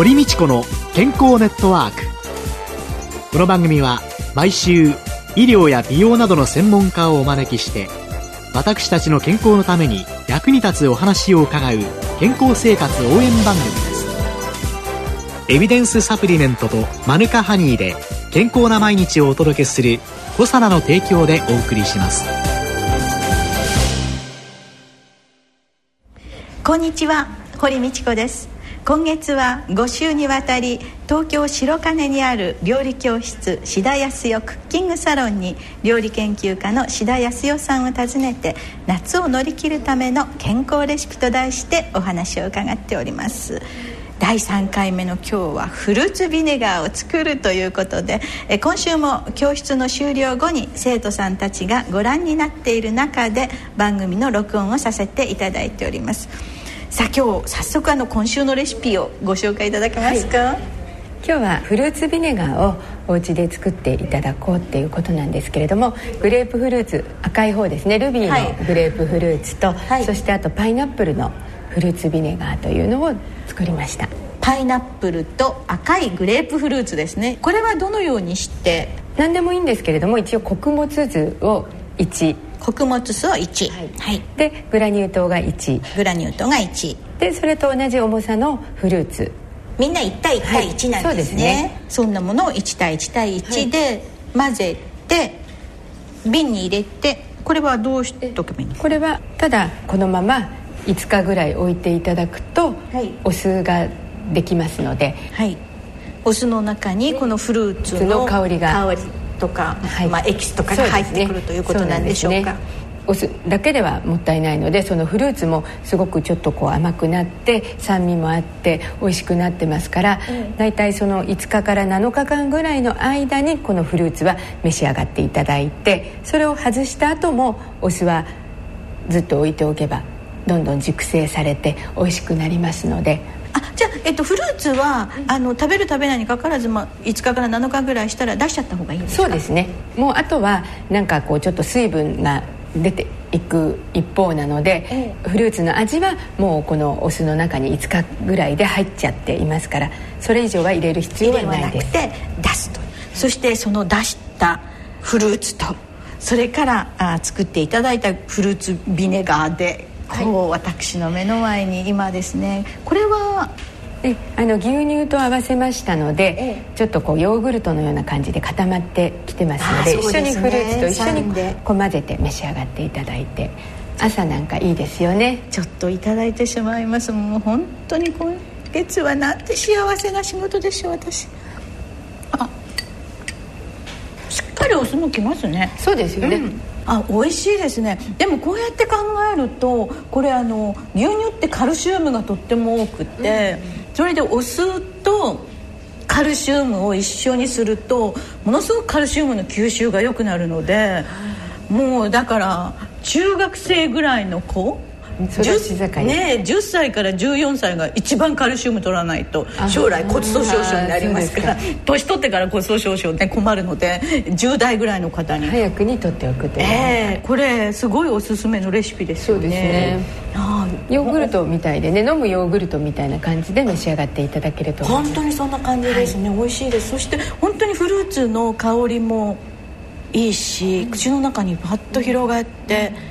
堀道子の健康ネットワーク。この番組は毎週医療や美容などの専門家をお招きして私たちの健康のために役に立つお話を伺う健康生活応援番組です。エビデンスサプリメントとマヌカハニーで健康な毎日をお届けする「コサナの提供」でお送りします。こんにちは堀道子です。今月は5週にわたり東京白金にある料理教室志田康代クッキングサロンに料理研究家の志田康代さんを訪ねて夏を乗り切るための健康レシピと題してお話を伺っております。第3回目の今日はフルーツビネガーを作るということで今週も教室の終了後に生徒さんたちがご覧になっている中で番組の録音をさせていただいております。さあ今日早速あの今週のレシピをご紹介いただけますか、はい、今日はフルーツビネガーをお家で作っていただこうっていうことなんですけれどもグレープフルーツ赤い方ですね。ルビーのグレープフルーツと、はい、そしてあとパイナップルのフルーツビネガーというのを作りました。パイナップルと赤いグレープフルーツですね。これはどのようにして？何でもいいんですけれども一応穀物酢を1穀物酢を1、はい、はい、でグラニュー糖が1グラニュー糖が1でそれと同じ重さのフルーツ。みんな1対1対1なんですね。はい、そね。そんなものを1対1対1で混ぜて、瓶に入れてこれはどうしておけばいいのこれはただこのまま5日ぐらい置いていただくと、はい、お酢ができますので、はい、お酢の中にこのフルーツの香りが。香りとか、はい、まあ、エキスとかが入ってくる、ね、ということなんでしょうか。お酢だけではもったいないのでそのフルーツもすごくちょっとこう甘くなって酸味もあって美味しくなってますから、うん、大体その5日から7日間ぐらいの間にこのフルーツは召し上がっていただいてそれを外した後もお酢はずっと置いておけばどんどん熟成されて美味しくなりますのであじゃあ、えっと、フルーツはあの食べる食べないにかかわらず、まあ、5日から7日ぐらいしたら出しちゃった方がいいですか？そうですね。もうあとはなんかこうちょっと水分が出ていく一方なので、ええ、フルーツの味はもうこのお酢の中に5日ぐらいで入っちゃっていますからそれ以上は入れる必要はないです。なくて出すと。そしてその出したフルーツとそれからあ作っていただいたフルーツビネガーでこう、私の目の前に今ですね。これはであの牛乳と合わせましたので、ええ、ちょっとこうヨーグルトのような感じで固まってきてますので、ね、一緒にフルーツと一緒にこう混ぜて召し上がっていただいて朝なんかいいですよね。ちょっといただいてしまいます。もう本当に今月はなんて幸せな仕事でしょう私あしっかりお酢もきますね。そうですよね、うん。あ美味しいですね。でもこうやって考えるとこれあの牛乳ってカルシウムがとっても多くて、うん、それでお酢とカルシウムを一緒にするとものすごくカルシウムの吸収が良くなるのでもうだから中学生ぐらいの子 10, ね、10歳から14歳が一番カルシウム取らないと将来骨粗しょう症になりますから。年取ってから骨粗しょう症ね困るので10代ぐらいの方に。早くに取っておくとえー、これすごいおすすめのレシピですよね。そうですね。ヨーグルトみたいでね飲むヨーグルトみたいな感じで召し上がっていただけると。本当にそんな感じですね、はい、美味しいです。そして本当にフルーツの香りもいいし口の中にパッと広がって、うん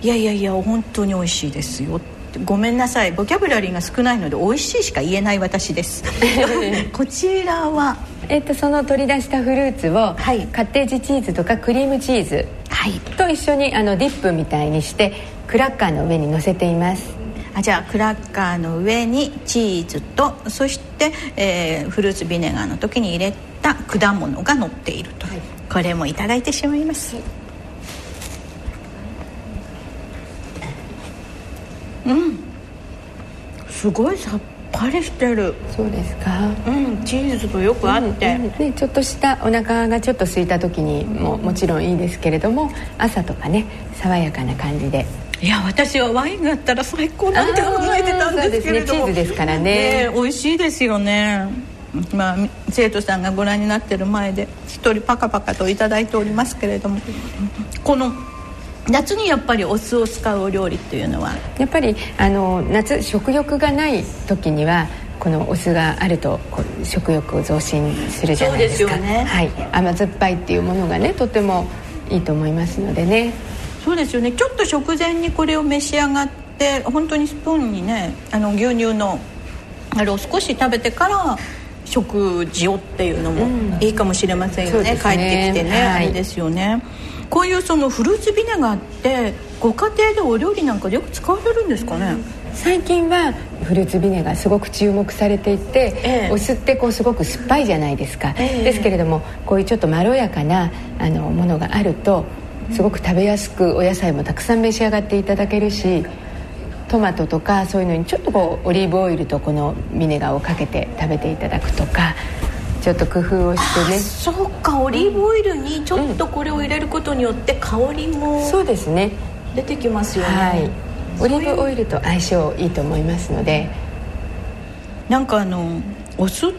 いやいやいや本当に美味しいですよごめんなさい。ボキャブラリーが少ないので美味しいしか言えない私です。こちらは？えっと、その取り出したフルーツを、はい、カッテージチーズとかクリームチーズ、はい、と一緒にあのディップみたいにしてクラッカーの上に乗せています。あじゃあクラッカーの上にチーズとそして、えー、フルーツビネガーの時に入れた果物が乗っていると、はい、これもいただいてしまいます、はいうん。すごいさっぱりしてる。そうですか。うんチーズとよく合って、うんうん、ね、ちょっとしたお腹がちょっと空いた時にももちろんいいですけれども朝とかね爽やかな感じで。いや私はワインがあったら最高なんて考えてたんですけれども、ね、チーズですからね。ね美味しいですよね。まあ、生徒さんがご覧になってる前で一人パカパカと頂いておりますけれども。この夏にやっぱりお酢を使うお料理っていうのは？やっぱりあの夏食欲がない時にはこのお酢があると食欲を増進するじゃないですか。ね、はい、甘酸っぱいっていうものがねとてもいいと思いますのでね。そうですよね。ちょっと食前にこれを召し上がって本当にスプーンにねあの牛乳のあれを少し食べてから食事をっていうのもいいかもしれませんよね。うん、帰ってきてね、はい、あれですよねこういうそのフルーツビネガーってご家庭でお料理なんかでよく使われるんですかね、最近はフルーツビネガーすごく注目されていて、ええ、お酢ってこうすごく酸っぱいじゃないですか、え、ですけれどもこういうちょっとまろやかなあのものがあるとすごく食べやすくお野菜もたくさん召し上がっていただけるしトマトとかそういうのにちょっとこうオリーブオイルとこのビネガーをかけて食べていただくとかちょっと工夫をしてね。そうか。オリーブオイルにちょっとこれを入れることによって香りも、そうですね。出てきますよね、はい、オリーブオイルと相性いいと思いますので。なんかあのお酢っ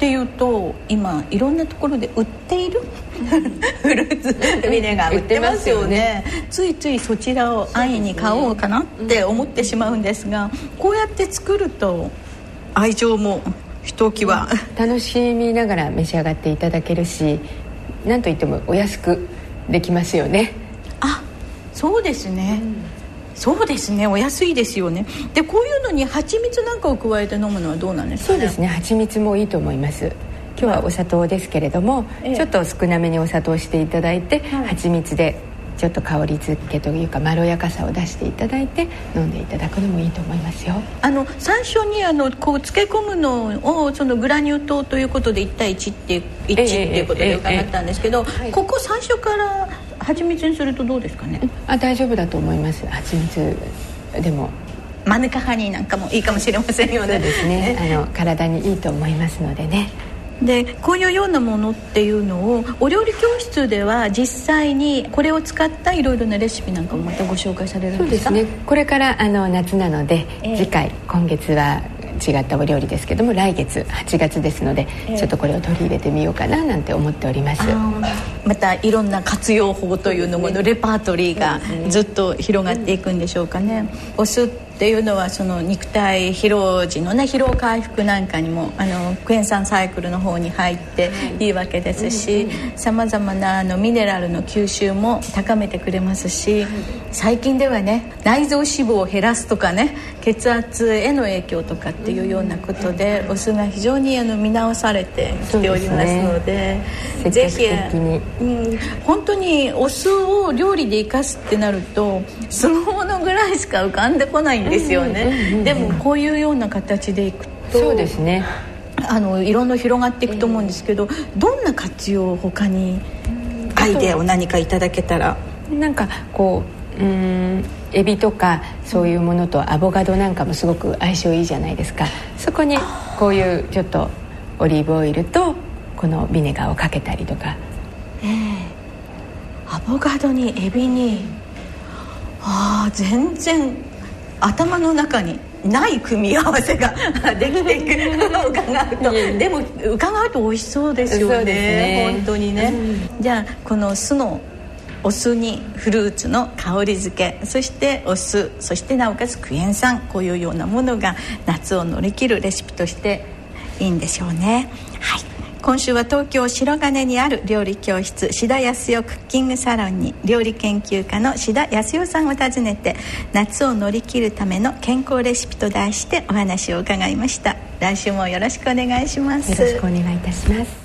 ていうと今いろんなところで売っている？フルーツビネガー売ってますよね。ついついそちらを安易に買おうかなって思ってしまうんですがこうやって作ると愛情もひときわ楽しみながら召し上がっていただけるし何といってもお安くできますよね。あそうですね、うんそうですね。お安いですよね。でこういうのに蜂蜜なんかを加えて飲むのはどうなんですか、ね、そうですね。蜂蜜もいいと思います。今日はお砂糖ですけれども、ええ、ちょっと少なめにお砂糖していただいて、はい、蜂蜜でちょっと香り付けというかまろやかさを出していただいて飲んでいただくのもいいと思いますよ。あの最初にあのこう漬け込むのをそのグラニュー糖ということで1対1って1っていうことで伺ったんですけど、ここ最初から蜂蜜にするとどうですかね？あ大丈夫だと思います。蜂蜜でもマヌカハニーなんかもいいかもしれませんよね。そうですね。あの体にいいと思いますのでねでこういうようなものっていうのをお料理教室では実際にこれを使ったいろいろなレシピなんかもまたご紹介されるんですか？そうですね。これからあの夏なので、えー、次回今月は違ったお料理ですけども来月8月ですので、えー、ちょっとこれを取り入れてみようかななんて思っております。またいろんな活用法というのものレパートリーがずっと広がっていくんでしょうかね、お酢っていうのはその肉体疲労時のね疲労回復なんかにもあのクエン酸サイクルの方に入ってい。いわけですしさまざまなあのミネラルの吸収も高めてくれますし最近ではね内臓脂肪を減らすとかね血圧への影響とかっていうようなことでお酢が非常にあの見直されてきておりますので、ね、ぜひ、うん、本当にお酢を料理で生かすってなると酢の物ぐらいしか浮かんでこないんですよね、でもこういうような形でいくとそうですね。あのいろんな広がっていくと思うんですけど、どんな活用他にアイデアを何かいただけたら。なんかこううんエビとかそういうものとアボカドなんかもすごく相性いいじゃないですか。そこにこういうちょっとオリーブオイルとこのビネガーをかけたりとか。ええ。アボカドにエビにああ全然頭の中にない組み合わせが できていく。の を伺うと。でも伺うと美味しそうですよね。ね。本当にね、うん、じゃあこの酢のお酢にフルーツの香り付け。そしてお酢そしてなおかつクエン酸。こういうようなものが夏を乗り切るレシピとしていいんでしょうね。はい今週は東京白金にある料理教室志田康代クッキングサロンに料理研究家の志田康代さんを訪ねて夏を乗り切るための健康レシピと題してお話を伺いました。来週もよろしくお願いします。よろしくお願いいたします。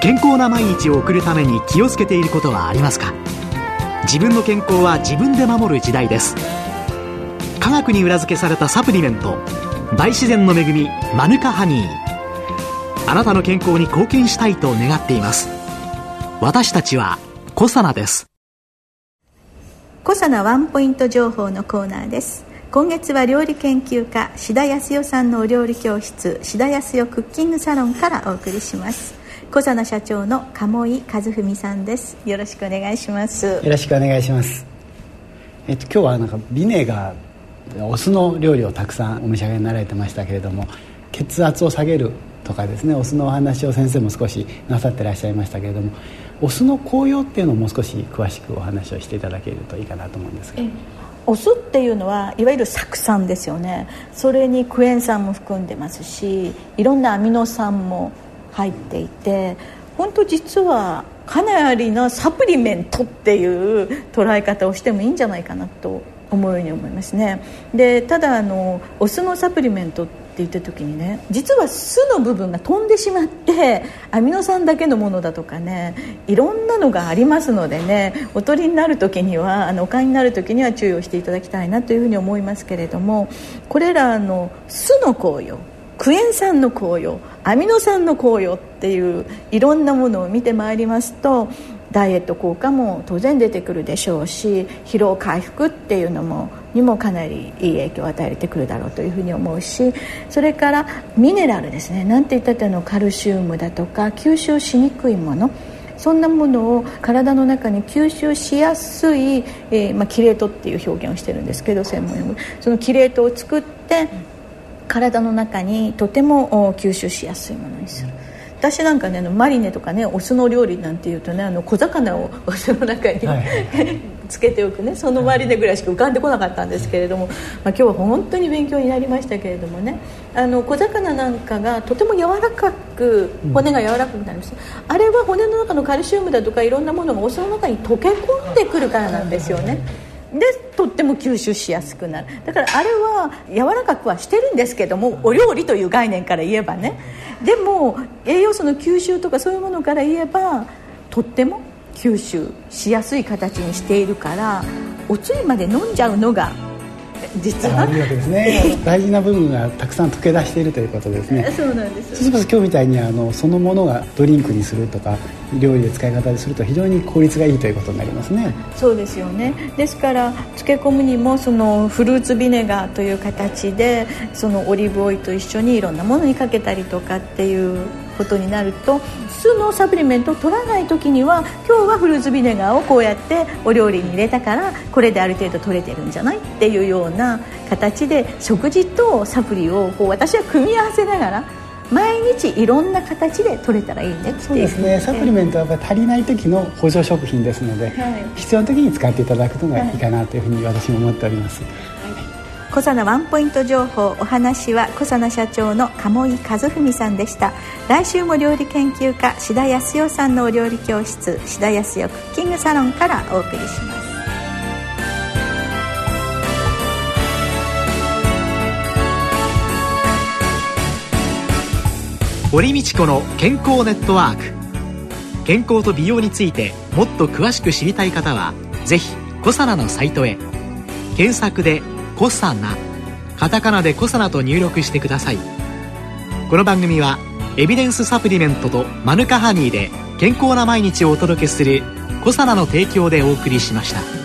健康な毎日を送るために気をつけていることはありますか？自分の健康は自分で守る時代です。科学に裏付けされたサプリメント大自然の恵みマヌカハニーあなたの健康に貢献したいと願っています。私たちはコサナです。コサナワンポイント情報のコーナーです。今月は料理研究家志田康代さんのお料理教室志田康代クッキングサロンからお送りします。小佐野社長の鴨井和文さんです。よろしくお願いします。よろしくお願いします。えっと今日はなんかビネガーお酢の料理をたくさんお召し上がりになられてましたけれども血圧を下げるとかですねお酢のお話を先生も少しなさってらっしゃいましたけれどもお酢の効用っていうのをもう少し詳しくお話をしていただけるといいかなと思うんですが。お酢っていうのはいわゆる酢酸ですよね。それにクエン酸も含んでますしいろんなアミノ酸も入っていて本当実はかなりのサプリメントっていう捉え方をしてもいいんじゃないかなと思うように思いますね。でただあのお酢のサプリメントってって言った時にね実は酢の部分が飛んでしまってアミノ酸だけのものだとかねいろんなのがありますのでねおとりになる時にはあのお買いになる時には注意をしていただきたいなというふうに思いますけれどもこれらの酢の効用クエン酸の効用アミノ酸の効用っていういろんなものを見てまいりますとダイエット効果も当然出てくるでしょうし疲労回復っていうのもにもかなりいい影響を与えてくるだろうというふうに思うしそれからミネラルですね。なんて言ったってのカルシウムだとか吸収しにくいもの。そんなものを体の中に吸収しやすい、えーまあ、キレートっていう表現をしてるんですけど専門用語。そのキレートを作って体の中にとても吸収しやすいものにする。私なんかねマリネとかねお酢の料理なんていうとねあの小魚をお酢の中に、はい、つけておくね。そのマリネぐらいしか浮かんでこなかったんですけれども、まあ、今日は本当に勉強になりましたけれどもね。あの小魚なんかがとても柔らかく骨が柔らかくなります、うん、あれは骨の中のカルシウムだとかいろんなものがお酢の中に溶け込んでくるからなんですよね。でとっても吸収しやすくなる。だからあれは柔らかくはしてるんですけどもお料理という概念から言えばね。でも栄養素の吸収とかそういうものから言えばとっても吸収しやすい形にしているからおつゆまで飲んじゃうのが実はいいわけですね。大事な部分がたくさん溶け出しているということですね。そうなんです。そうすると今日みたいにあのそのものがドリンクにするとか料理で使い方ですると非常に効率がいいということになりますね。そうですよね。ですから漬け込むにもそのフルーツビネガーという形でそのオリーブオイルと一緒にいろんなものにかけたりとかっていうことになると酢のサプリメントを取らない時には今日はフルーツビネガーをこうやってお料理に入れたからこれである程度取れてるんじゃないっていうような形で食事とサプリをこう私は組み合わせながら毎日いろんな形で取れたらいいねそうですね。サプリメントはやっぱり足りない時の補助食品ですので、はい、必要な時に使っていただくのがいいかなというふうに私も思っております、はい。小佐ワンポイント情報お話は小佐社長の鴨井和文さんでした。来週も料理研究家志田康代さんのお料理教室志田康代クッキングサロンからお送りします堀道子の健康ネットワーク。健康と美容についてもっと詳しく知りたい方はぜひコサナのサイトへ。検索でコサナ。カタカナでコサナと入力してください。この番組はエビデンスサプリメントとマヌカハニーで健康な毎日をお届けするコサナの提供でお送りしました。